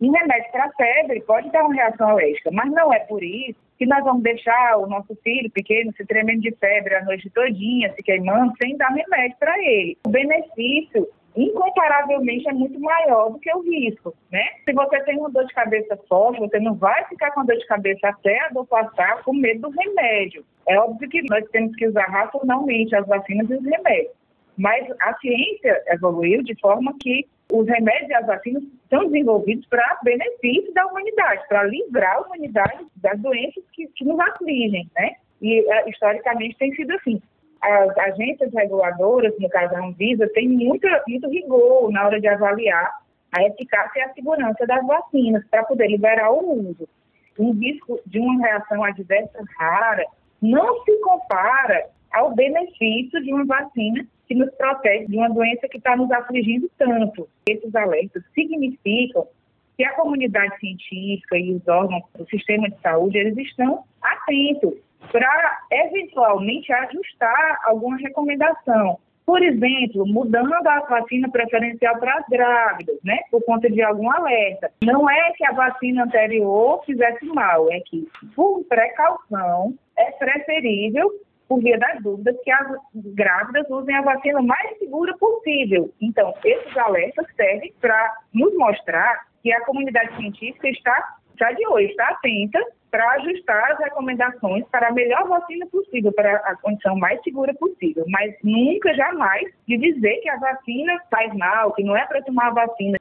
Um remédio para febre pode dar uma reação alérgica, mas não é por isso que nós vamos deixar o nosso filho pequeno se tremendo de febre a noite todinha, se queimando, sem dar remédio para ele. O benefício incomparavelmente é muito maior do que o risco, né? Se você tem uma dor de cabeça forte, você não vai ficar com dor de cabeça até a dor passar com medo do remédio. É óbvio que nós temos que usar racionalmente as vacinas e os remédios. Mas a ciência evoluiu de forma que os remédios e as vacinas são desenvolvidos para benefício da humanidade, para livrar a humanidade das doenças que, que nos afligem, né? E uh, historicamente tem sido assim as agências reguladoras, no caso a Anvisa, tem muito, muito rigor na hora de avaliar a eficácia e a segurança das vacinas para poder liberar o uso. Um risco de uma reação adversa rara não se compara ao benefício de uma vacina que nos protege de uma doença que está nos afligindo tanto. Esses alertas significam que a comunidade científica e os órgãos do sistema de saúde eles estão atentos para eventualmente ajustar alguma recomendação. Por exemplo, mudando a vacina preferencial para as grávidas, né? Por conta de algum alerta. Não é que a vacina anterior fizesse mal, é que, por precaução, é preferível, por via das dúvidas, que as grávidas usem a vacina mais segura possível. Então, esses alertas servem para nos mostrar que a comunidade científica está, já de hoje, está atenta para ajustar as recomendações para a melhor vacina possível, para a condição mais segura possível. Mas nunca, jamais, de dizer que a vacina faz mal, que não é para tomar a vacina.